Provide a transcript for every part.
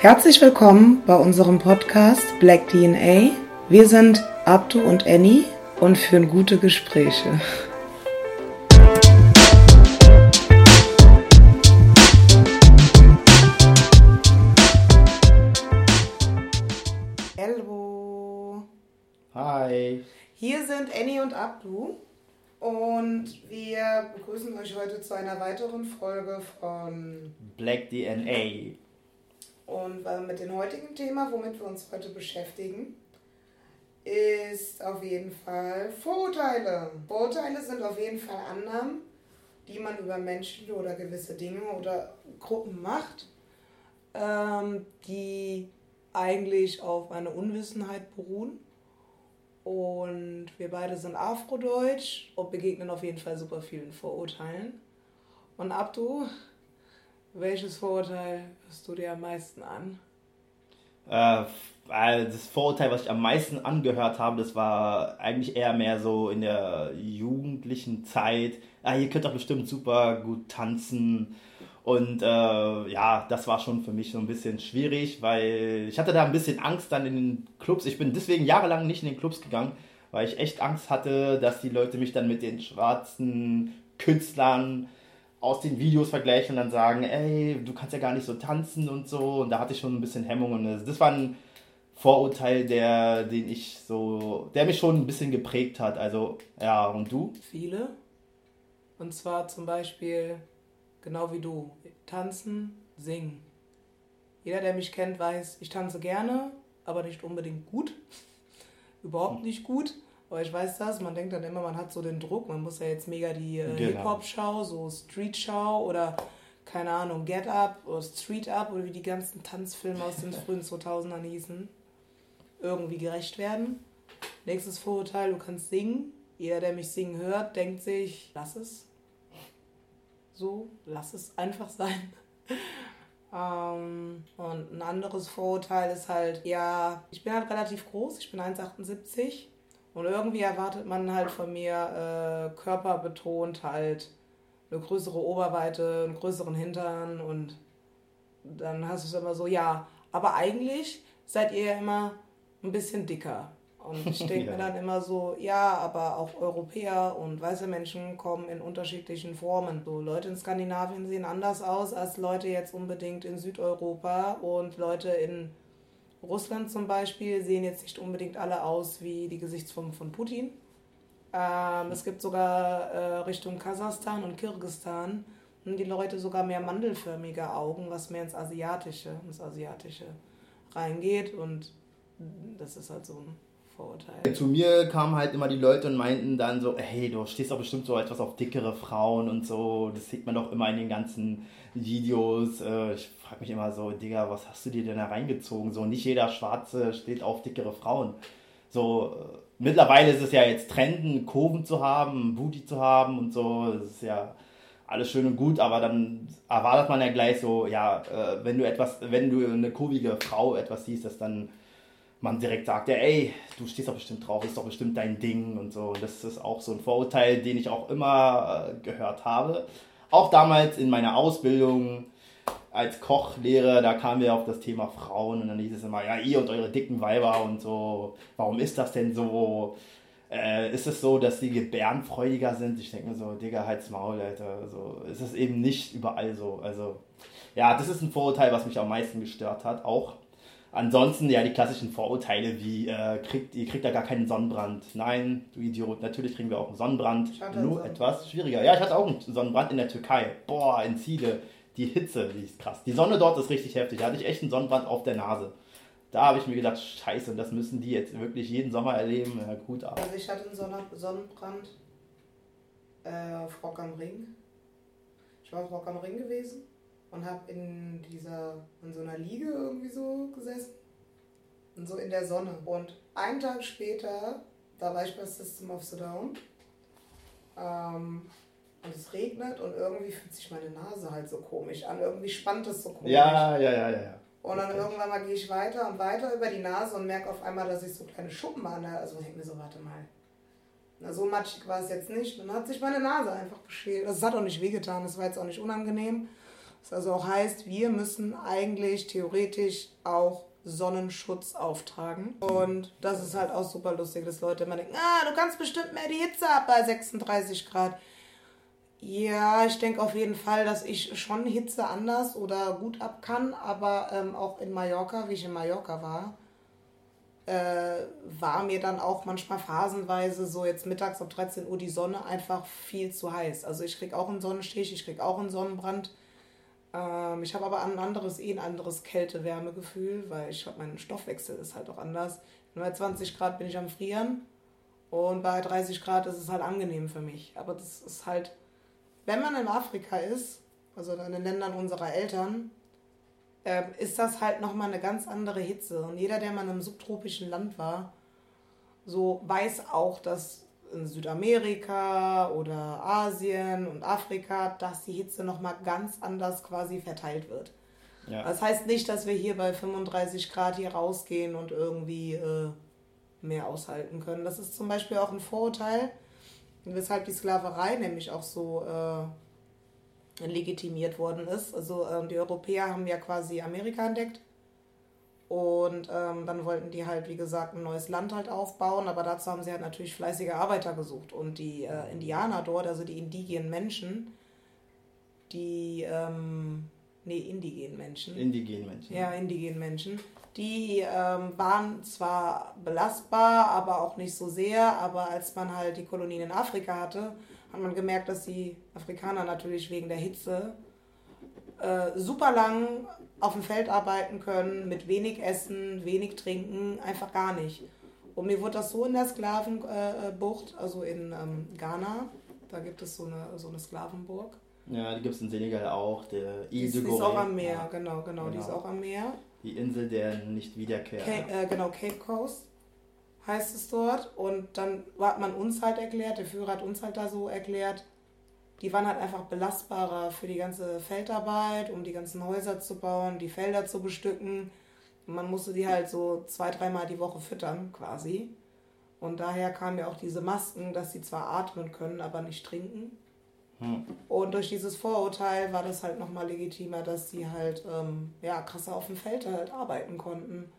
Herzlich willkommen bei unserem Podcast Black DNA. Wir sind Abdu und Annie und führen gute Gespräche. Hallo. Hi. Hier sind Annie und Abdu und wir begrüßen euch heute zu einer weiteren Folge von Black DNA. Und mit dem heutigen Thema, womit wir uns heute beschäftigen, ist auf jeden Fall Vorurteile. Vorurteile sind auf jeden Fall Annahmen, die man über Menschen oder gewisse Dinge oder Gruppen macht, ähm, die eigentlich auf eine Unwissenheit beruhen. Und wir beide sind Afrodeutsch und begegnen auf jeden Fall super vielen Vorurteilen. Und Abdu, welches Vorurteil hörst du dir am meisten an? Äh, das Vorurteil, was ich am meisten angehört habe, das war eigentlich eher mehr so in der jugendlichen Zeit. Ah, ihr könnt doch bestimmt super gut tanzen. Und äh, ja, das war schon für mich so ein bisschen schwierig, weil ich hatte da ein bisschen Angst dann in den Clubs. Ich bin deswegen jahrelang nicht in den Clubs gegangen, weil ich echt Angst hatte, dass die Leute mich dann mit den schwarzen Künstlern aus den Videos vergleichen und dann sagen, ey, du kannst ja gar nicht so tanzen und so. Und da hatte ich schon ein bisschen Hemmungen. Das war ein Vorurteil, der, den ich so, der mich schon ein bisschen geprägt hat. Also, ja, und du? Viele. Und zwar zum Beispiel, genau wie du, tanzen, singen. Jeder, der mich kennt, weiß, ich tanze gerne, aber nicht unbedingt gut. Überhaupt nicht gut. Aber ich weiß das, man denkt dann immer, man hat so den Druck, man muss ja jetzt mega die äh, genau. Hip-Hop-Show, so Street-Show oder keine Ahnung, Get Up oder Street Up oder wie die ganzen Tanzfilme aus den frühen 2000ern hießen, irgendwie gerecht werden. Nächstes Vorurteil, du kannst singen. Jeder, der mich singen hört, denkt sich, lass es. So, lass es einfach sein. ähm, und ein anderes Vorurteil ist halt, ja, ich bin halt relativ groß, ich bin 1,78 und irgendwie erwartet man halt von mir äh, körperbetont halt eine größere Oberweite, einen größeren Hintern und dann hast du es immer so, ja, aber eigentlich seid ihr ja immer ein bisschen dicker. Und ich denke ja. mir dann immer so, ja, aber auch Europäer und weiße Menschen kommen in unterschiedlichen Formen. So Leute in Skandinavien sehen anders aus als Leute jetzt unbedingt in Südeuropa und Leute in Russland zum Beispiel sehen jetzt nicht unbedingt alle aus wie die Gesichtsformen von Putin. Ähm, es gibt sogar äh, Richtung Kasachstan und Kirgisistan die Leute sogar mehr mandelförmige Augen, was mehr ins Asiatische, ins Asiatische reingeht. Und das ist halt so ein Vorurteil. Zu mir kamen halt immer die Leute und meinten dann so, hey, du stehst doch bestimmt so etwas auf dickere Frauen und so. Das sieht man doch immer in den ganzen Videos. Äh, ich frage mich immer so, Digga, was hast du dir denn da reingezogen? So, nicht jeder Schwarze steht auf dickere Frauen. So, äh, mittlerweile ist es ja jetzt Trenden, Kurven zu haben, Booty zu haben und so. Das ist ja alles schön und gut, aber dann erwartet man ja gleich so, ja, äh, wenn du etwas, wenn du eine kurvige Frau etwas siehst, dass dann man direkt sagt, ja, ey, du stehst doch bestimmt drauf, ist doch bestimmt dein Ding und so. Und das ist auch so ein Vorurteil, den ich auch immer äh, gehört habe. Auch damals in meiner Ausbildung als Kochlehrer, da kamen wir auf das Thema Frauen und dann hieß es immer, ja, ihr und eure dicken Weiber und so, warum ist das denn so? Äh, ist es so, dass die gebärenfreudiger sind? Ich denke mir so, Digga, halt's Maul, Alter. So, ist es eben nicht überall so. Also, ja, das ist ein Vorurteil, was mich am meisten gestört hat, auch Ansonsten ja die klassischen Vorurteile wie, äh, kriegt, ihr kriegt ja gar keinen Sonnenbrand. Nein, du Idiot, natürlich kriegen wir auch einen Sonnenbrand. Nur etwas schwieriger. Ja, ich hatte auch einen Sonnenbrand in der Türkei. Boah, in Ziele. Die Hitze, die ist krass. Die Sonne dort ist richtig heftig. Da hatte ich echt einen Sonnenbrand auf der Nase. Da habe ich mir gedacht, scheiße, das müssen die jetzt wirklich jeden Sommer erleben. Ja, gut ab. Also ich hatte einen Sonnenbrand äh, auf Rock am Ring. Ich war auf Rock am Ring gewesen und habe in dieser, in so einer Liege irgendwie so gesessen und so in der Sonne. Und einen Tag später, da war ich bei System of the Down ähm, und es regnet und irgendwie fühlt sich meine Nase halt so komisch an. Irgendwie spannt es so komisch. Ja, ja, ja, ja. Und dann irgendwann mal gehe ich weiter und weiter über die Nase und merke auf einmal, dass ich so kleine Schuppen an der, also ich denke mir so, warte mal. Na, so matschig war es jetzt nicht. Dann hat sich meine Nase einfach beschält. Also es hat auch nicht wehgetan, es war jetzt auch nicht unangenehm. Das also auch heißt, wir müssen eigentlich theoretisch auch Sonnenschutz auftragen. Und das ist halt auch super lustig, dass Leute immer denken, ah, du kannst bestimmt mehr die Hitze ab bei 36 Grad. Ja, ich denke auf jeden Fall, dass ich schon Hitze anders oder gut ab kann, aber ähm, auch in Mallorca, wie ich in Mallorca war, äh, war mir dann auch manchmal phasenweise so jetzt mittags um 13 Uhr die Sonne einfach viel zu heiß. Also ich kriege auch einen Sonnenstich, ich kriege auch einen Sonnenbrand. Ähm, ich habe aber ein anderes, eh ein anderes Kälte-Wärme-Gefühl, weil ich habe mein Stoffwechsel ist halt auch anders. Bei 20 Grad bin ich am Frieren und bei 30 Grad ist es halt angenehm für mich. Aber das ist halt wenn man in Afrika ist, also in den Ländern unserer Eltern, äh, ist das halt nochmal eine ganz andere Hitze. Und jeder, der mal in einem subtropischen Land war, so weiß auch, dass in Südamerika oder Asien und Afrika, dass die Hitze nochmal ganz anders quasi verteilt wird. Ja. Das heißt nicht, dass wir hier bei 35 Grad hier rausgehen und irgendwie äh, mehr aushalten können. Das ist zum Beispiel auch ein Vorurteil, weshalb die Sklaverei nämlich auch so äh, legitimiert worden ist. Also ähm, die Europäer haben ja quasi Amerika entdeckt und ähm, dann wollten die halt, wie gesagt, ein neues Land halt aufbauen, aber dazu haben sie halt natürlich fleißige Arbeiter gesucht und die äh, Indianer dort, also die indigenen Menschen, die, ähm, nee, indigenen Menschen. Indigenen Menschen. Ja, indigenen Menschen die ähm, waren zwar belastbar, aber auch nicht so sehr. Aber als man halt die Kolonien in Afrika hatte, hat man gemerkt, dass die Afrikaner natürlich wegen der Hitze äh, super lang auf dem Feld arbeiten können, mit wenig Essen, wenig Trinken, einfach gar nicht. Und mir wurde das so in der Sklavenbucht, äh, also in ähm, Ghana, da gibt es so eine, so eine Sklavenburg. Ja, die gibt es in Senegal auch, der Ile de Die ist auch am Meer, ja. genau, genau, genau, die ist genau. auch am Meer. Die Insel der Nicht-Wiederkehr. äh, genau, Cape Coast heißt es dort. Und dann hat man uns halt erklärt, der Führer hat uns halt da so erklärt, die waren halt einfach belastbarer für die ganze Feldarbeit, um die ganzen Häuser zu bauen, die Felder zu bestücken. Und man musste die halt so zwei, dreimal die Woche füttern, quasi. Und daher kamen ja auch diese Masken, dass sie zwar atmen können, aber nicht trinken. Hm. Und durch dieses Vorurteil war das halt nochmal legitimer, dass sie halt ähm, ja, krasser auf dem Feld halt arbeiten konnten.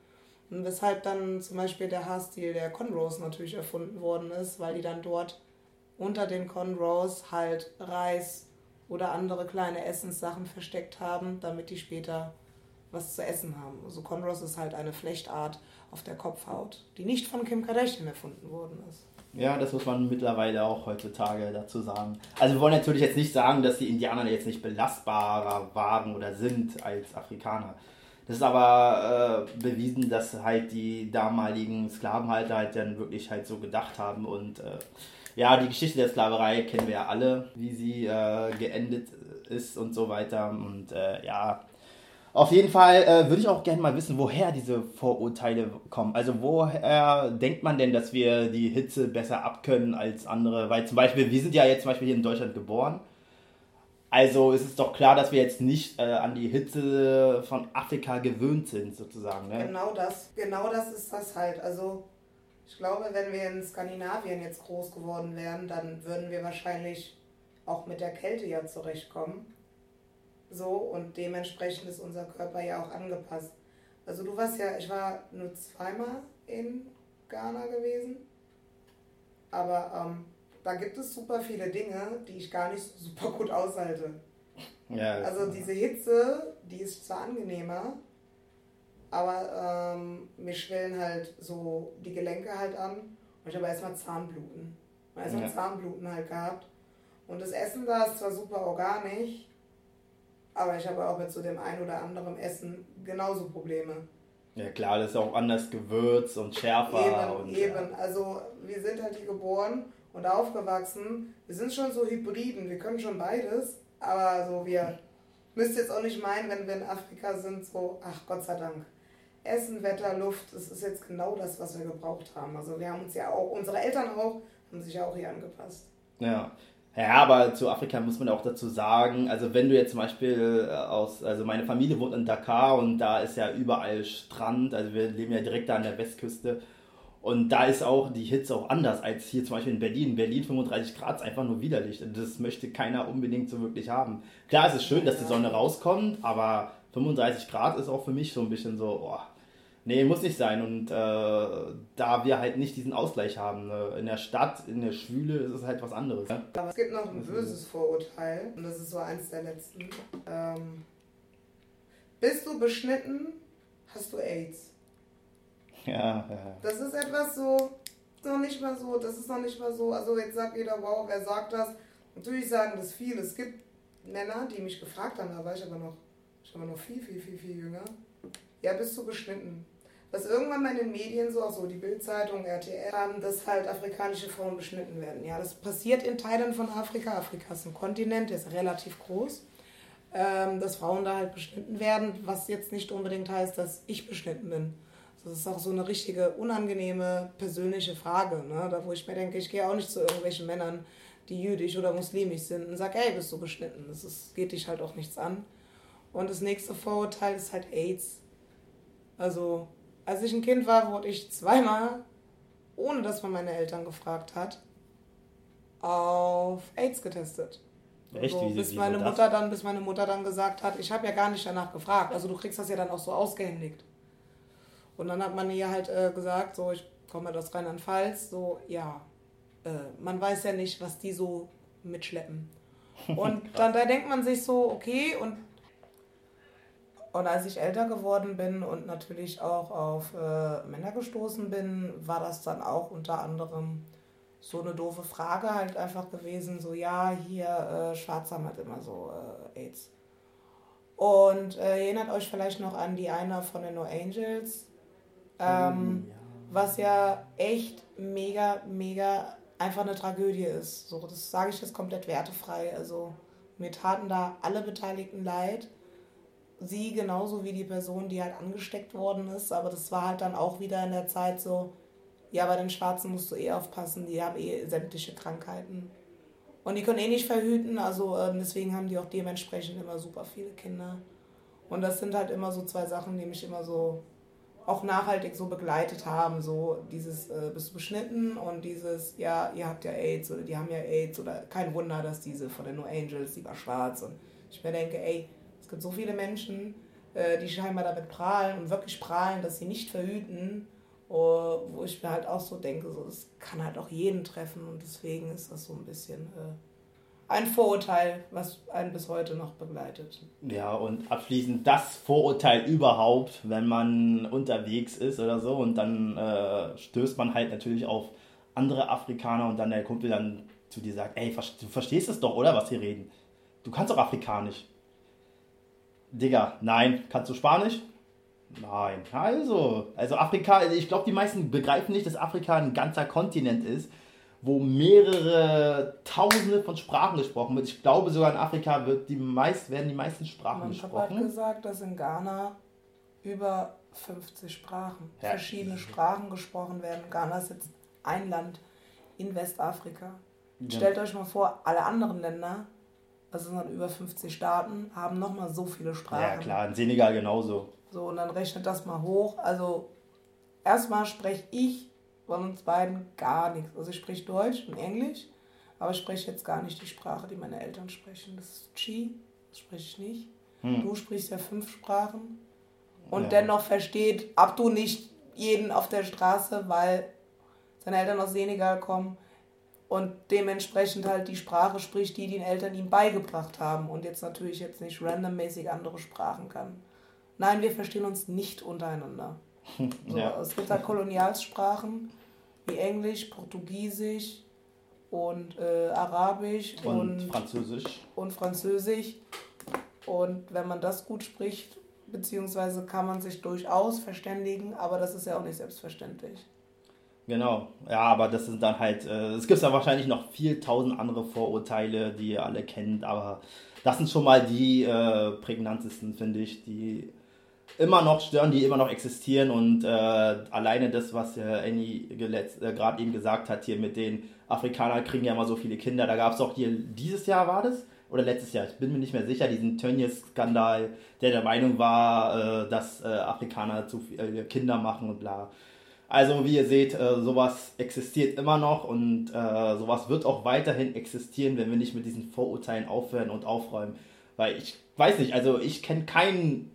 Und weshalb dann zum Beispiel der Haarstil der Conros natürlich erfunden worden ist, weil die dann dort unter den Conros halt Reis oder andere kleine Essenssachen versteckt haben, damit die später was zu essen haben. Also Conros ist halt eine Flechtart auf der Kopfhaut, die nicht von Kim Kardashian erfunden worden ist. Ja, das muss man mittlerweile auch heutzutage dazu sagen. Also wir wollen natürlich jetzt nicht sagen, dass die Indianer jetzt nicht belastbarer waren oder sind als Afrikaner. Das ist aber äh, bewiesen, dass halt die damaligen Sklavenhalter halt dann wirklich halt so gedacht haben und äh, ja, die Geschichte der Sklaverei kennen wir ja alle, wie sie äh, geendet ist und so weiter und äh, ja, auf jeden Fall äh, würde ich auch gerne mal wissen, woher diese Vorurteile kommen. Also woher denkt man denn, dass wir die Hitze besser abkönnen als andere? Weil zum Beispiel, wir sind ja jetzt zum Beispiel hier in Deutschland geboren. Also ist es doch klar, dass wir jetzt nicht äh, an die Hitze von Afrika gewöhnt sind, sozusagen. Ne? Genau das, genau das ist das halt. Also ich glaube, wenn wir in Skandinavien jetzt groß geworden wären, dann würden wir wahrscheinlich auch mit der Kälte ja zurechtkommen. So, und dementsprechend ist unser Körper ja auch angepasst. Also du warst ja, ich war nur zweimal in Ghana gewesen, aber ähm, da gibt es super viele Dinge, die ich gar nicht super gut aushalte. Ja, also diese Hitze, die ist zwar angenehmer, aber ähm, mir schwellen halt so die Gelenke halt an und ich habe erstmal Zahnbluten. Erstmal ja. Zahnbluten halt gehabt. Und das Essen da ist zwar super organisch, aber ich habe auch mit so dem ein oder anderen Essen genauso Probleme. Ja klar, das ist auch anders gewürzt und schärfer. Eben, und, eben. Ja. Also wir sind halt hier geboren und aufgewachsen. Wir sind schon so Hybriden, wir können schon beides. Aber so wir müsst jetzt auch nicht meinen, wenn wir in Afrika sind, so, ach Gott sei Dank. Essen, Wetter, Luft, das ist jetzt genau das, was wir gebraucht haben. Also wir haben uns ja auch, unsere Eltern auch, haben sich ja auch hier angepasst. Ja, ja, aber zu Afrika muss man auch dazu sagen, also wenn du jetzt zum Beispiel äh, aus, also meine Familie wohnt in Dakar und da ist ja überall Strand, also wir leben ja direkt da an der Westküste Und da ist auch die Hitze auch anders als hier zum Beispiel in Berlin. Berlin 35 Grad ist einfach nur widerlich. Das möchte keiner unbedingt so wirklich haben. Klar, es ist schön, dass die Sonne rauskommt, aber 35 Grad ist auch für mich so ein bisschen so, oh, nee, muss nicht sein. Und äh, da wir halt nicht diesen Ausgleich haben, ne? in der Stadt, in der Schwüle ist es halt was anderes. Ne? Aber es gibt noch ein böses Vorurteil und das ist so eins der letzten. Ähm, bist du beschnitten, hast du AIDS. Ja, ja. Das ist etwas so, noch nicht mal so, das ist noch nicht mal so, also jetzt sagt jeder, wow, wer sagt das? Natürlich sagen das viele. Es gibt Männer, die mich gefragt haben, da war ich aber noch, ich war noch viel, viel, viel, viel jünger. Ja, bist du beschnitten? Was irgendwann mal in den Medien so, auch so die Bildzeitung, RTL, haben, dass halt afrikanische Frauen beschnitten werden. Ja, das passiert in Teilen von Afrika. Afrika ist ein Kontinent, der ist relativ groß. Ähm, dass Frauen da halt beschnitten werden, was jetzt nicht unbedingt heißt, dass ich beschnitten bin. Das ist auch so eine richtige unangenehme persönliche Frage, ne? da wo ich mir denke, ich gehe auch nicht zu irgendwelchen Männern, die jüdisch oder muslimisch sind und sage, ey, bist du beschnitten? Das ist, geht dich halt auch nichts an. Und das nächste Vorurteil ist halt AIDS. Also, als ich ein Kind war, wurde ich zweimal, ohne dass man meine Eltern gefragt hat, auf AIDS getestet. Echt? Also, bis meine Mutter dann, bis meine Mutter dann gesagt hat, ich habe ja gar nicht danach gefragt. Also du kriegst das ja dann auch so ausgehändigt. Und dann hat man ihr halt äh, gesagt, so ich komme aus Rheinland-Pfalz, so ja, äh, man weiß ja nicht, was die so mitschleppen. Und dann da denkt man sich so, okay, und, und als ich älter geworden bin und natürlich auch auf äh, Männer gestoßen bin, war das dann auch unter anderem so eine doofe Frage halt einfach gewesen, so ja, hier äh, haben halt immer so äh, AIDS. Und äh, erinnert euch vielleicht noch an die eine von den No Angels, ähm, ja. was ja echt mega, mega einfach eine Tragödie ist. So, das sage ich jetzt komplett wertefrei. Also mir taten da alle Beteiligten leid. Sie genauso wie die Person, die halt angesteckt worden ist. Aber das war halt dann auch wieder in der Zeit so, ja, bei den Schwarzen musst du eh aufpassen, die haben eh sämtliche Krankheiten. Und die können eh nicht verhüten, also äh, deswegen haben die auch dementsprechend immer super viele Kinder. Und das sind halt immer so zwei Sachen, die mich immer so auch nachhaltig so begleitet haben. So dieses, äh, bist du beschnitten und dieses, ja, ihr habt ja AIDS oder die haben ja AIDS oder kein Wunder, dass diese von den No Angels, die war schwarz. Und ich mir denke, ey, es gibt so viele Menschen, äh, die scheinbar damit prahlen und wirklich prahlen, dass sie nicht verhüten wo ich mir halt auch so denke, so, das kann halt auch jeden treffen und deswegen ist das so ein bisschen äh, ein Vorurteil, was einen bis heute noch begleitet. Ja, und abschließend das Vorurteil überhaupt, wenn man unterwegs ist oder so und dann äh, stößt man halt natürlich auf andere Afrikaner und dann der Kumpel dann zu dir sagt, ey, du verstehst es doch, oder, was wir reden? Du kannst doch Afrikanisch. Digga, nein, kannst du Spanisch? Nein, also, also Afrika, ich glaube, die meisten begreifen nicht, dass Afrika ein ganzer Kontinent ist, wo mehrere Tausende von Sprachen gesprochen wird. Ich glaube sogar in Afrika wird die meist, werden die meisten Sprachen mein gesprochen. Ich habe gesagt, dass in Ghana über 50 Sprachen, ja. verschiedene Sprachen gesprochen werden. Ghana ist jetzt ein Land in Westafrika. Ja. Stellt euch mal vor, alle anderen Länder, also sind über 50 Staaten, haben nochmal so viele Sprachen. Ja klar, in Senegal genauso. So, und dann rechnet das mal hoch. Also, erstmal spreche ich von uns beiden gar nichts. Also, ich spreche Deutsch und Englisch, aber ich spreche jetzt gar nicht die Sprache, die meine Eltern sprechen. Das ist Chi, das spreche ich nicht. Hm. Du sprichst ja fünf Sprachen. Und ja. dennoch versteht Abdu nicht jeden auf der Straße, weil seine Eltern aus Senegal kommen und dementsprechend halt die Sprache spricht, die den Eltern ihm beigebracht haben und jetzt natürlich jetzt nicht randommäßig andere Sprachen kann. Nein, wir verstehen uns nicht untereinander. So, ja. Es gibt da Kolonialsprachen wie Englisch, Portugiesisch und äh, Arabisch und, und Französisch. Und Französisch. Und wenn man das gut spricht, beziehungsweise kann man sich durchaus verständigen, aber das ist ja auch nicht selbstverständlich. Genau, ja, aber das sind dann halt, äh, es gibt ja wahrscheinlich noch viel tausend andere Vorurteile, die ihr alle kennt, aber das sind schon mal die äh, prägnantesten, finde ich, die immer noch stören, die immer noch existieren und äh, alleine das, was äh, Annie äh, gerade eben gesagt hat, hier mit den Afrikanern kriegen ja immer so viele Kinder, da gab es auch hier, dieses Jahr war das? Oder letztes Jahr, ich bin mir nicht mehr sicher, diesen Tönnies-Skandal, der der Meinung war, äh, dass äh, Afrikaner zu viele Kinder machen und bla. Also wie ihr seht, äh, sowas existiert immer noch und äh, sowas wird auch weiterhin existieren, wenn wir nicht mit diesen Vorurteilen aufhören und aufräumen. Weil ich weiß nicht, also ich kenne keinen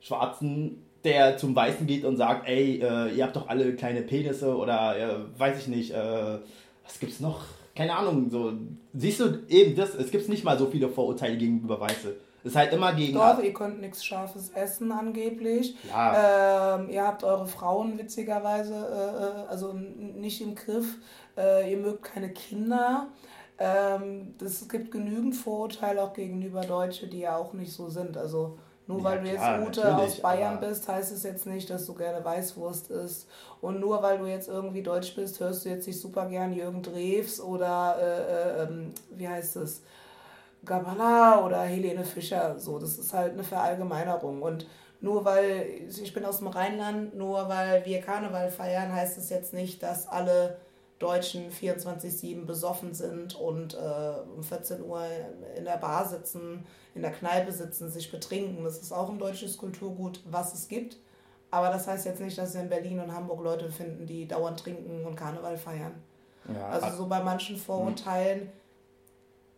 Schwarzen, der zum Weißen geht und sagt, ey, äh, ihr habt doch alle kleine Penisse oder äh, weiß ich nicht, äh, was gibt's noch? Keine Ahnung, so. Siehst du eben das, es gibt nicht mal so viele Vorurteile gegenüber Weiße. Es ist halt immer gegen. Doch, ihr könnt nichts Scharfes essen angeblich. Ja. Ähm, ihr habt eure Frauen witzigerweise äh, äh also nicht im Griff. Äh, ihr mögt keine Kinder. Ähm, es gibt genügend Vorurteile auch gegenüber Deutsche, die ja auch nicht so sind. Also nur weil ja, klar, du jetzt Ute aus Bayern bist, heißt es jetzt nicht, dass du gerne Weißwurst isst. Und nur weil du jetzt irgendwie Deutsch bist, hörst du jetzt nicht super gern Jürgen Drews oder äh, äh, ähm, wie heißt es? Gabala oder Helene Fischer. So, das ist halt eine Verallgemeinerung. Und nur weil, ich bin aus dem Rheinland, nur weil wir Karneval feiern, heißt es jetzt nicht, dass alle Deutschen 24-7 besoffen sind und äh, um 14 Uhr in der Bar sitzen, in der Kneipe sitzen, sich betrinken. Das ist auch ein deutsches Kulturgut, was es gibt. Aber das heißt jetzt nicht, dass wir in Berlin und Hamburg Leute finden, die dauernd trinken und Karneval feiern. Ja, also so bei manchen Vorurteilen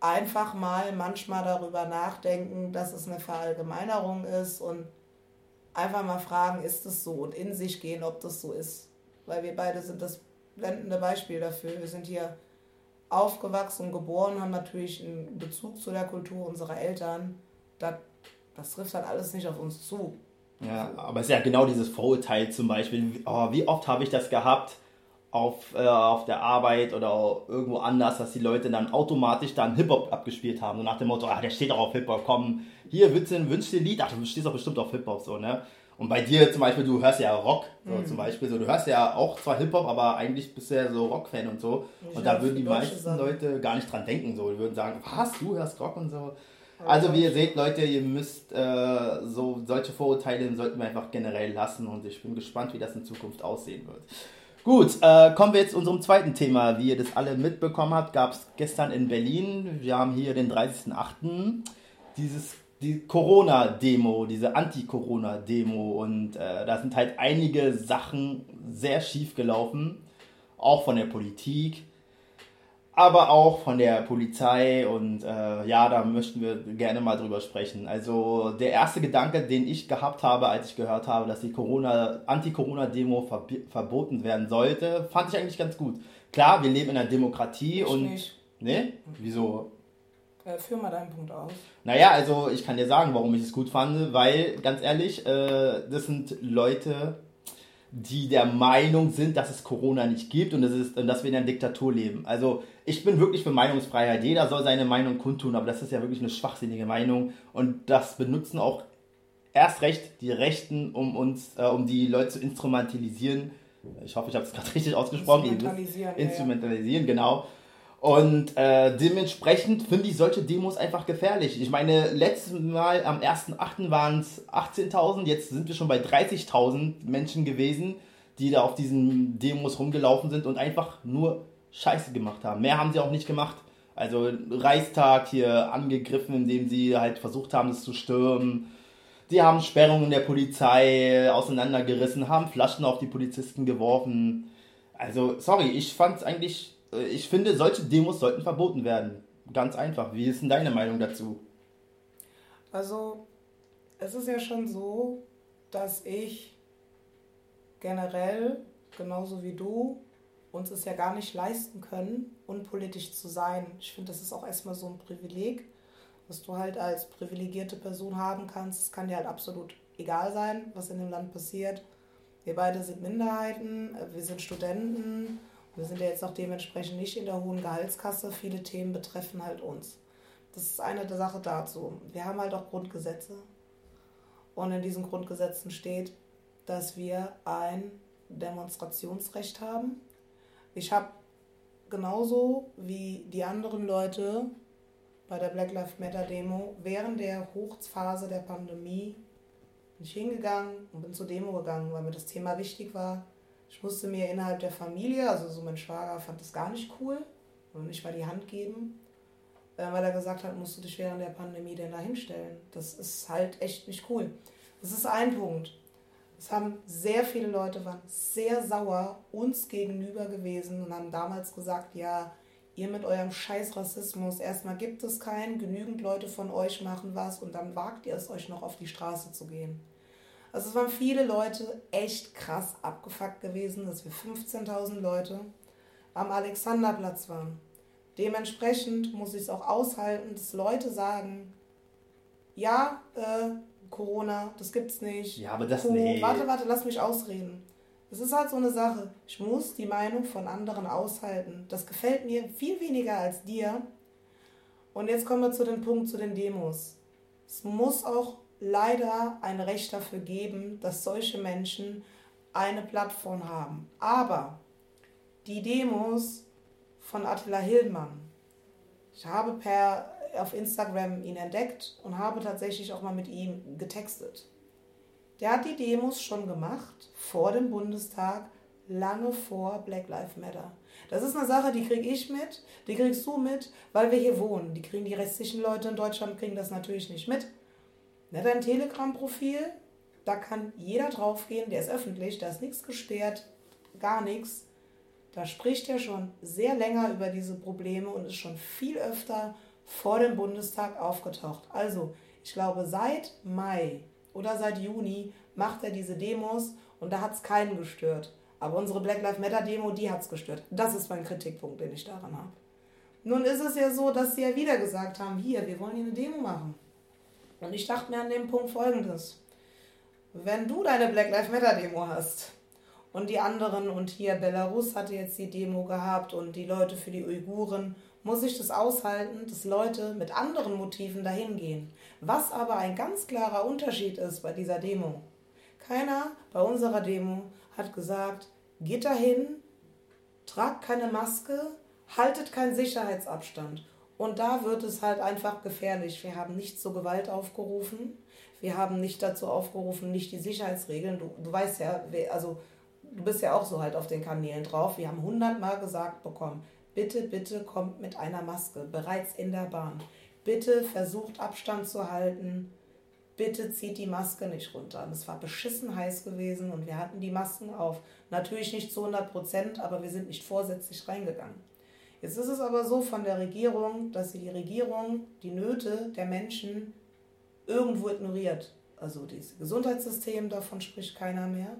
einfach mal manchmal darüber nachdenken, dass es eine Verallgemeinerung ist und einfach mal fragen, ist es so und in sich gehen, ob das so ist. Weil wir beide sind das blendende Beispiel dafür. Wir sind hier aufgewachsen geboren, haben natürlich einen Bezug zu der Kultur unserer Eltern. Das, das trifft halt alles nicht auf uns zu. Ja, aber es ist ja genau dieses Vorurteil zum Beispiel. Oh, wie oft habe ich das gehabt? auf, äh, auf der Arbeit oder irgendwo anders, dass die Leute dann automatisch dann Hip-Hop abgespielt haben. So nach dem Motto, ah, der steht auch auf Hip-Hop, komm, hier, dir, wünsch dir ein Lied, ach, du stehst doch bestimmt auf Hip-Hop, so, ne? Und bei dir zum Beispiel, du hörst ja Rock, so mhm. zum Beispiel, so, du hörst ja auch zwar Hip-Hop, aber eigentlich bist du ja so Rock-Fan und so. Ich und da würden die meisten Sachen. Leute gar nicht dran denken, so, die würden sagen, was, du hörst Rock und so. Also wie ihr seht, Leute, ihr müsst äh, so solche Vorurteile sollten wir einfach generell lassen und ich bin gespannt, wie das in Zukunft aussehen wird. Gut, äh, kommen wir jetzt zu unserem zweiten Thema. Wie ihr das alle mitbekommen habt, gab es gestern in Berlin, wir haben hier den 30.08., dieses die Corona-Demo, diese Anti-Corona-Demo und äh, da sind halt einige Sachen sehr schief gelaufen, auch von der Politik aber auch von der Polizei und äh, ja, da möchten wir gerne mal drüber sprechen. Also der erste Gedanke, den ich gehabt habe, als ich gehört habe, dass die Corona Anti-Corona-Demo verboten werden sollte, fand ich eigentlich ganz gut. Klar, wir leben in einer Demokratie ich und nicht. ne, wieso? Äh, führ mal deinen Punkt aus. Naja, also ich kann dir sagen, warum ich es gut fand, weil ganz ehrlich, äh, das sind Leute, die der Meinung sind, dass es Corona nicht gibt und, das ist, und dass wir in einer Diktatur leben. Also ich bin wirklich für Meinungsfreiheit. Jeder soll seine Meinung kundtun, aber das ist ja wirklich eine schwachsinnige Meinung und das benutzen auch erst recht die Rechten, um uns, äh, um die Leute zu instrumentalisieren. Ich hoffe, ich habe es gerade richtig ausgesprochen. Instrumentalisieren. Instrumentalisieren, ja. genau. Und äh, dementsprechend finde ich solche Demos einfach gefährlich. Ich meine, letztes Mal am 1.8. waren es 18.000, jetzt sind wir schon bei 30.000 Menschen gewesen, die da auf diesen Demos rumgelaufen sind und einfach nur Scheiße gemacht haben. Mehr haben sie auch nicht gemacht. Also Reichstag hier angegriffen, indem sie halt versucht haben, es zu stürmen. Die haben Sperrungen der Polizei auseinandergerissen, haben Flaschen auf die Polizisten geworfen. Also, sorry, ich fand es eigentlich ich finde, solche Demos sollten verboten werden. Ganz einfach. Wie ist denn deine Meinung dazu? Also, es ist ja schon so, dass ich generell, genauso wie du, uns es ja gar nicht leisten können, unpolitisch zu sein. Ich finde, das ist auch erstmal so ein Privileg, was du halt als privilegierte Person haben kannst. Es kann dir halt absolut egal sein, was in dem Land passiert. Wir beide sind Minderheiten, wir sind Studenten, wir sind ja jetzt auch dementsprechend nicht in der hohen Gehaltskasse. Viele Themen betreffen halt uns. Das ist eine der Sachen dazu. Wir haben halt auch Grundgesetze. Und in diesen Grundgesetzen steht, dass wir ein Demonstrationsrecht haben. Ich habe genauso wie die anderen Leute bei der Black Lives Matter Demo während der Hochphase der Pandemie bin ich hingegangen und bin zur Demo gegangen, weil mir das Thema wichtig war. Ich musste mir innerhalb der Familie, also so mein Schwager fand das gar nicht cool und nicht mal die Hand geben, äh, weil er gesagt hat, musst du dich während der Pandemie denn da hinstellen. Das ist halt echt nicht cool. Das ist ein Punkt. Es haben sehr viele Leute waren sehr sauer uns gegenüber gewesen und haben damals gesagt, ja, ihr mit eurem scheiß Rassismus, erstmal gibt es keinen, genügend Leute von euch machen was und dann wagt ihr es euch noch auf die Straße zu gehen. Also es waren viele Leute echt krass abgefuckt gewesen, dass wir 15.000 Leute am Alexanderplatz waren. Dementsprechend muss ich es auch aushalten, dass Leute sagen, ja, äh, Corona, das gibt's nicht. Ja, aber das nicht. Warte, warte, lass mich ausreden. Das ist halt so eine Sache. Ich muss die Meinung von anderen aushalten. Das gefällt mir viel weniger als dir. Und jetzt kommen wir zu dem Punkt, zu den Demos. Es muss auch leider ein Recht dafür geben, dass solche Menschen eine Plattform haben. Aber die Demos von Attila Hildmann, ich habe per auf Instagram ihn entdeckt und habe tatsächlich auch mal mit ihm getextet. Der hat die Demos schon gemacht vor dem Bundestag, lange vor Black Lives Matter. Das ist eine Sache, die kriege ich mit, die kriegst du mit, weil wir hier wohnen. Die kriegen die restlichen Leute in Deutschland kriegen das natürlich nicht mit. Er hat ein Telegram-Profil, da kann jeder draufgehen, der ist öffentlich, da ist nichts gesperrt, gar nichts. Da spricht er schon sehr länger über diese Probleme und ist schon viel öfter vor dem Bundestag aufgetaucht. Also, ich glaube, seit Mai oder seit Juni macht er diese Demos und da hat es keinen gestört. Aber unsere Black Lives Matter Demo, die hat es gestört. Das ist mein Kritikpunkt, den ich daran habe. Nun ist es ja so, dass sie ja wieder gesagt haben, hier, wir wollen hier eine Demo machen. Und ich dachte mir an dem Punkt folgendes. Wenn du deine Black Lives Matter Demo hast und die anderen und hier Belarus hatte jetzt die Demo gehabt und die Leute für die Uiguren, muss ich das aushalten, dass Leute mit anderen Motiven dahin gehen. Was aber ein ganz klarer Unterschied ist bei dieser Demo. Keiner bei unserer Demo hat gesagt, geht dahin, tragt keine Maske, haltet keinen Sicherheitsabstand. Und da wird es halt einfach gefährlich. Wir haben nicht zur Gewalt aufgerufen. Wir haben nicht dazu aufgerufen, nicht die Sicherheitsregeln. Du, du weißt ja, also du bist ja auch so halt auf den Kanälen drauf. Wir haben hundertmal gesagt bekommen, bitte, bitte kommt mit einer Maske, bereits in der Bahn. Bitte versucht Abstand zu halten. Bitte zieht die Maske nicht runter. Und es war beschissen heiß gewesen und wir hatten die Masken auf. Natürlich nicht zu 100 Prozent, aber wir sind nicht vorsätzlich reingegangen. Jetzt ist es aber so von der Regierung, dass sie die Regierung die Nöte der Menschen irgendwo ignoriert. Also das Gesundheitssystem, davon spricht keiner mehr.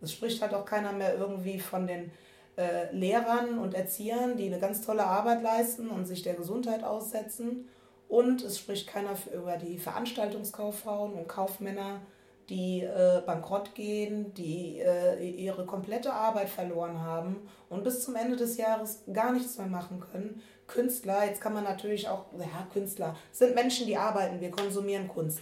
Es spricht halt auch keiner mehr irgendwie von den äh, Lehrern und Erziehern, die eine ganz tolle Arbeit leisten und sich der Gesundheit aussetzen. Und es spricht keiner über die Veranstaltungskauffrauen und Kaufmänner, die äh, bankrott gehen, die äh, ihre komplette Arbeit verloren haben und bis zum Ende des Jahres gar nichts mehr machen können. Künstler, jetzt kann man natürlich auch, ja, Künstler sind Menschen, die arbeiten, wir konsumieren Kunst.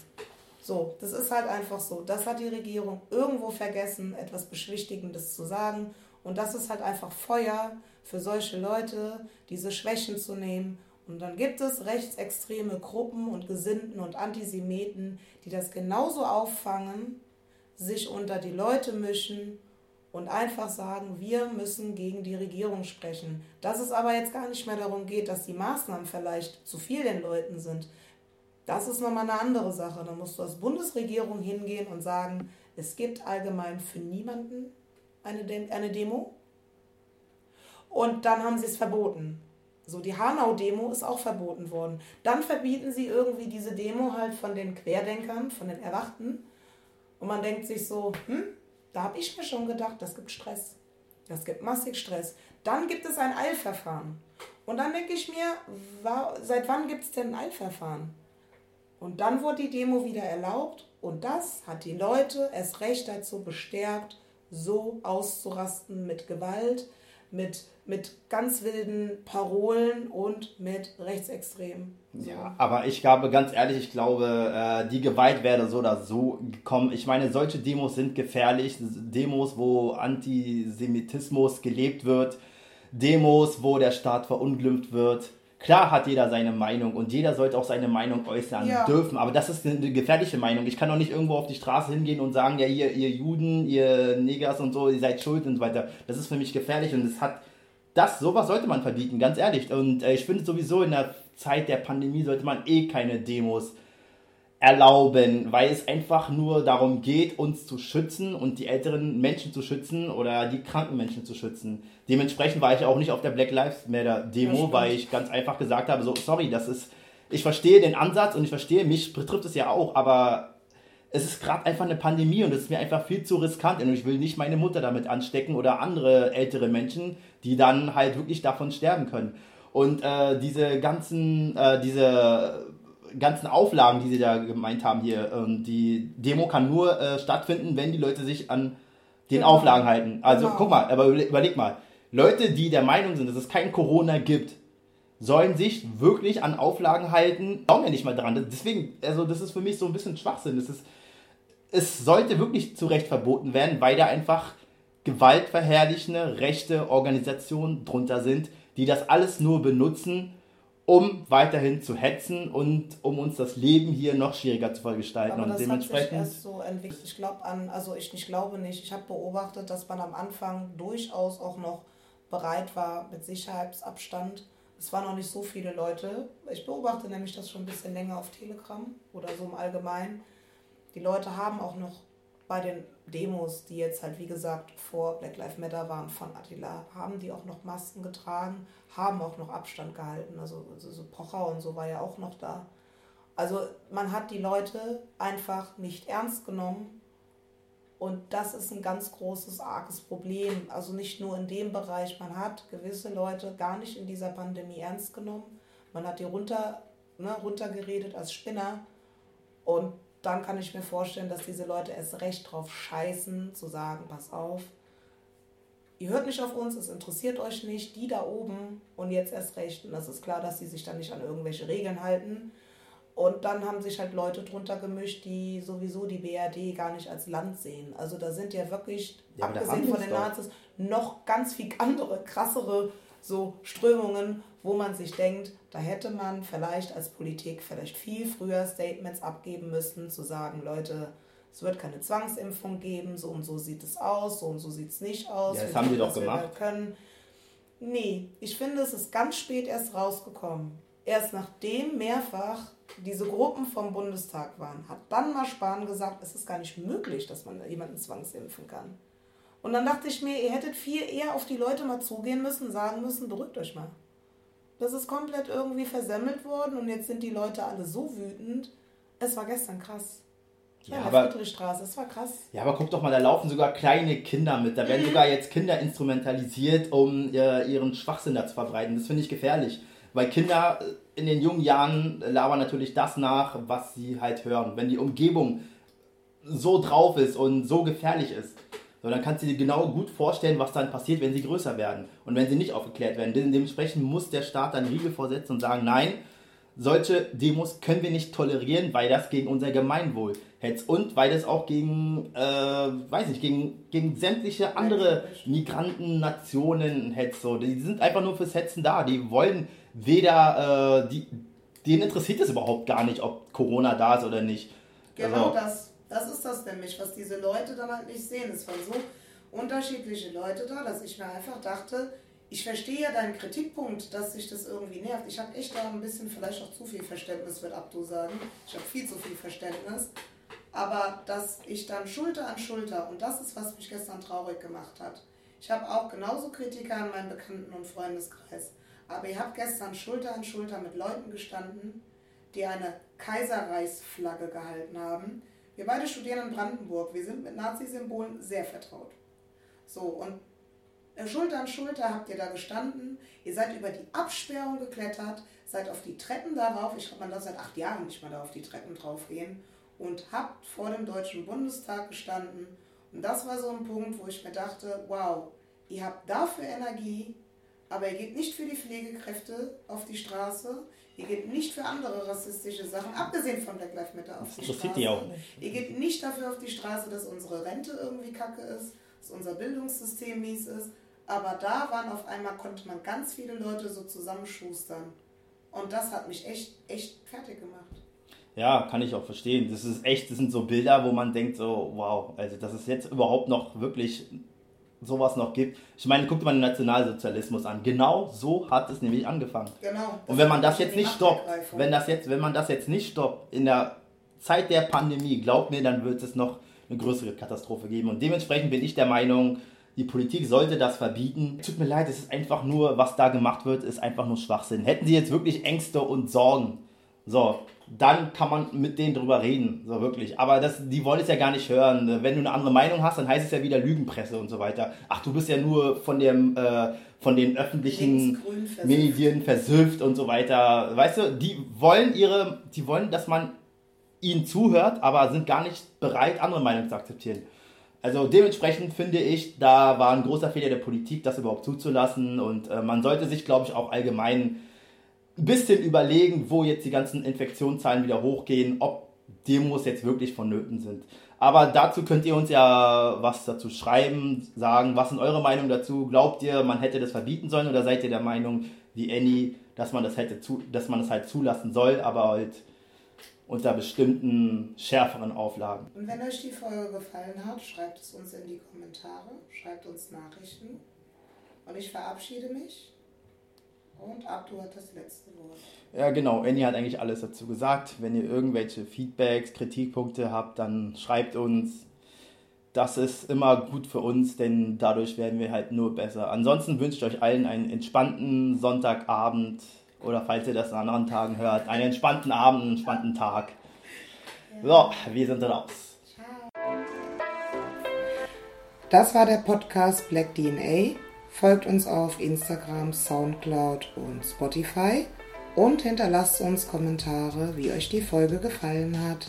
So, das ist halt einfach so. Das hat die Regierung irgendwo vergessen, etwas Beschwichtigendes zu sagen. Und das ist halt einfach Feuer für solche Leute, diese Schwächen zu nehmen und dann gibt es rechtsextreme Gruppen und Gesinnten und Antisemiten, die das genauso auffangen, sich unter die Leute mischen und einfach sagen, wir müssen gegen die Regierung sprechen. Dass es aber jetzt gar nicht mehr darum geht, dass die Maßnahmen vielleicht zu viel den Leuten sind, das ist nochmal eine andere Sache. Da musst du als Bundesregierung hingehen und sagen, es gibt allgemein für niemanden eine, eine Demo. Und dann haben sie es verboten. So, die Hanau-Demo ist auch verboten worden. Dann verbieten sie irgendwie diese Demo halt von den Querdenkern, von den Erwachten. Und man denkt sich so, hm, da habe ich mir schon gedacht, das gibt Stress. Das gibt massig Stress. Dann gibt es ein Eilverfahren. Und dann denke ich mir, seit wann gibt es denn ein Eilverfahren? Und dann wurde die Demo wieder erlaubt und das hat die Leute erst recht dazu bestärkt, so auszurasten mit Gewalt, mit, mit ganz wilden Parolen und mit Rechtsextremen. So. Ja, aber ich glaube, ganz ehrlich, ich glaube, äh, die Gewalt wäre so oder so gekommen. Ich meine, solche Demos sind gefährlich. Demos, wo Antisemitismus gelebt wird. Demos, wo der Staat verunglimpft wird. Klar hat jeder seine Meinung und jeder sollte auch seine Meinung äußern ja. dürfen, aber das ist eine gefährliche Meinung. Ich kann doch nicht irgendwo auf die Straße hingehen und sagen, ja, ihr, ihr Juden, ihr Negers und so, ihr seid schuld und so weiter. Das ist für mich gefährlich und es hat, das, sowas sollte man verbieten, ganz ehrlich. Und äh, ich finde sowieso in der Zeit der Pandemie sollte man eh keine Demos erlauben, weil es einfach nur darum geht, uns zu schützen und die älteren Menschen zu schützen oder die kranken Menschen zu schützen. Dementsprechend war ich auch nicht auf der Black Lives Matter Demo, weil ich ganz einfach gesagt habe, so sorry, das ist, ich verstehe den Ansatz und ich verstehe, mich betrifft es ja auch, aber es ist gerade einfach eine Pandemie und es ist mir einfach viel zu riskant und ich will nicht meine Mutter damit anstecken oder andere ältere Menschen, die dann halt wirklich davon sterben können. Und äh, diese ganzen, äh, diese ganzen Auflagen, die sie da gemeint haben hier, ähm, die Demo kann nur äh, stattfinden, wenn die Leute sich an den genau. Auflagen halten. Also genau. guck mal, aber überleg mal, Leute, die der Meinung sind, dass es kein Corona gibt, sollen sich wirklich an Auflagen halten, glauben ja nicht mal dran. Deswegen, also das ist für mich so ein bisschen Schwachsinn. Das ist, es sollte wirklich zu Recht verboten werden, weil da einfach gewaltverherrlichende rechte Organisationen drunter sind, die das alles nur benutzen, um weiterhin zu hetzen und um uns das Leben hier noch schwieriger zu gestalten. Aber und das dementsprechend. Hat sich erst so entwickelt. Ich glaube an, also ich, ich glaube nicht. Ich habe beobachtet, dass man am Anfang durchaus auch noch bereit war mit Sicherheitsabstand. Es waren noch nicht so viele Leute. Ich beobachte nämlich das schon ein bisschen länger auf Telegram oder so im Allgemeinen. Die Leute haben auch noch bei den Demos, die jetzt halt wie gesagt vor Black Lives Matter waren von Attila, haben die auch noch Masken getragen, haben auch noch Abstand gehalten. Also, also so Pocher und so war ja auch noch da. Also man hat die Leute einfach nicht ernst genommen und das ist ein ganz großes, arges Problem. Also nicht nur in dem Bereich, man hat gewisse Leute gar nicht in dieser Pandemie ernst genommen. Man hat die runter, ne, runtergeredet als Spinner und dann kann ich mir vorstellen, dass diese Leute erst recht drauf scheißen, zu sagen, pass auf, ihr hört nicht auf uns, es interessiert euch nicht, die da oben und jetzt erst recht. Und das ist klar, dass sie sich dann nicht an irgendwelche Regeln halten. Und dann haben sich halt Leute drunter gemischt, die sowieso die BRD gar nicht als Land sehen. Also da sind ja wirklich, ja, abgesehen von den Nazis, noch ganz viel andere, krassere so Strömungen, wo man sich denkt, da hätte man vielleicht als Politik vielleicht viel früher Statements abgeben müssen, zu sagen, Leute, es wird keine Zwangsimpfung geben, so und so sieht es aus, so und so sieht es nicht aus. Ja, das haben die doch gemacht. Können. Nee, ich finde, es ist ganz spät erst rausgekommen. Erst nachdem mehrfach diese Gruppen vom Bundestag waren, hat dann mal Spahn gesagt, es ist gar nicht möglich, dass man jemanden zwangsimpfen kann. Und dann dachte ich mir, ihr hättet viel eher auf die Leute mal zugehen müssen, sagen müssen, beruhigt euch mal. Das ist komplett irgendwie versemmelt worden und jetzt sind die Leute alle so wütend. Es war gestern krass. Ja, ja aber, Friedrichstraße, es war krass. Ja, aber guck doch mal, da laufen sogar kleine Kinder mit. Da werden mhm. sogar jetzt Kinder instrumentalisiert, um äh, ihren Schwachsinn da zu verbreiten. Das finde ich gefährlich. Weil Kinder äh, in den jungen Jahren labern natürlich das nach, was sie halt hören. Wenn die Umgebung so drauf ist und so gefährlich ist, dann kannst du dir genau gut vorstellen, was dann passiert, wenn sie größer werden und wenn sie nicht aufgeklärt werden. Dementsprechend muss der Staat dann Riegel vorsetzen und sagen, nein, solche Demos können wir nicht tolerieren, weil das gegen unser Gemeinwohl hetzt und weil das auch gegen, äh, weiß nicht, gegen, gegen sämtliche andere Migrantennationen hetzt. So. Die sind einfach nur fürs Hetzen da. Die wollen weder, äh, die, denen interessiert es überhaupt gar nicht, ob Corona da ist oder nicht. Genau also, das. Das ist das nämlich, was diese Leute dann halt nicht sehen. Es waren so unterschiedliche Leute da, dass ich mir einfach dachte, ich verstehe ja deinen Kritikpunkt, dass sich das irgendwie nervt. Ich habe echt da ein bisschen vielleicht auch zu viel Verständnis, wird Abdu sagen. Ich habe viel zu viel Verständnis. Aber dass ich dann Schulter an Schulter, und das ist, was mich gestern traurig gemacht hat. Ich habe auch genauso Kritiker in meinem Bekannten- und Freundeskreis. Aber ihr habt gestern Schulter an Schulter mit Leuten gestanden, die eine Kaiserreichsflagge gehalten haben, wir beide studieren in Brandenburg. Wir sind mit Nazi-Symbolen sehr vertraut. So, und äh, Schulter an Schulter habt ihr da gestanden. Ihr seid über die Absperrung geklettert, seid auf die Treppen darauf. Ich glaube, man darf seit acht Jahren nicht mehr da auf die Treppen drauf gehen. Und habt vor dem Deutschen Bundestag gestanden. Und das war so ein Punkt, wo ich mir dachte, wow, ihr habt dafür Energie, aber ihr geht nicht für die Pflegekräfte auf die Straße. Ihr geht nicht für andere rassistische Sachen, abgesehen von Black Lives Matter, auf die Straße. Die auch nicht. Ihr geht nicht dafür auf die Straße, dass unsere Rente irgendwie kacke ist, dass unser Bildungssystem mies ist. Aber da waren auf einmal, konnte man ganz viele Leute so zusammenschustern. Und das hat mich echt, echt fertig gemacht. Ja, kann ich auch verstehen. Das ist echt, das sind so Bilder, wo man denkt so, wow, also das ist jetzt überhaupt noch wirklich sowas noch gibt. Ich meine, guckt mal den Nationalsozialismus an. Genau so hat es nämlich angefangen. Genau. Und wenn man das jetzt nicht stoppt, wenn das jetzt, wenn man das jetzt nicht stoppt in der Zeit der Pandemie, glaubt mir, dann wird es noch eine größere Katastrophe geben. Und dementsprechend bin ich der Meinung, die Politik sollte das verbieten. Tut mir leid, es ist einfach nur, was da gemacht wird, ist einfach nur Schwachsinn. Hätten sie jetzt wirklich Ängste und Sorgen, so, dann kann man mit denen drüber reden, so wirklich. Aber das, die wollen es ja gar nicht hören. Wenn du eine andere Meinung hast, dann heißt es ja wieder Lügenpresse und so weiter. Ach, du bist ja nur von dem, äh, von den öffentlichen Medien versüfft und so weiter. Weißt du, die wollen ihre, die wollen, dass man ihnen zuhört, aber sind gar nicht bereit, andere Meinungen zu akzeptieren. Also dementsprechend finde ich, da war ein großer Fehler der Politik, das überhaupt zuzulassen und äh, man sollte sich, glaube ich, auch allgemein ein bisschen überlegen, wo jetzt die ganzen Infektionszahlen wieder hochgehen, ob Demos jetzt wirklich vonnöten sind. Aber dazu könnt ihr uns ja was dazu schreiben, sagen, was sind eure Meinung dazu? Glaubt ihr, man hätte das verbieten sollen oder seid ihr der Meinung, wie Annie, dass man das hätte zu, dass man das halt zulassen soll, aber halt unter bestimmten schärferen Auflagen. Und wenn euch die Folge gefallen hat, schreibt es uns in die Kommentare, schreibt uns Nachrichten. Und ich verabschiede mich. Und Abdu hat das letzte Wort. Ja, genau. Annie hat eigentlich alles dazu gesagt. Wenn ihr irgendwelche Feedbacks, Kritikpunkte habt, dann schreibt uns. Das ist immer gut für uns, denn dadurch werden wir halt nur besser. Ansonsten wünsche ich euch allen einen entspannten Sonntagabend oder falls ihr das an anderen Tagen hört, einen entspannten Abend, einen entspannten Tag. So, wir sind raus. Ciao. Das war der Podcast Black DNA. Folgt uns auf Instagram, Soundcloud und Spotify und hinterlasst uns Kommentare, wie euch die Folge gefallen hat.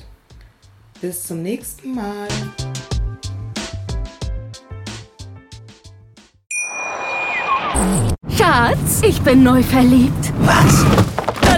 Bis zum nächsten Mal. Schatz, ich bin neu verliebt. Was?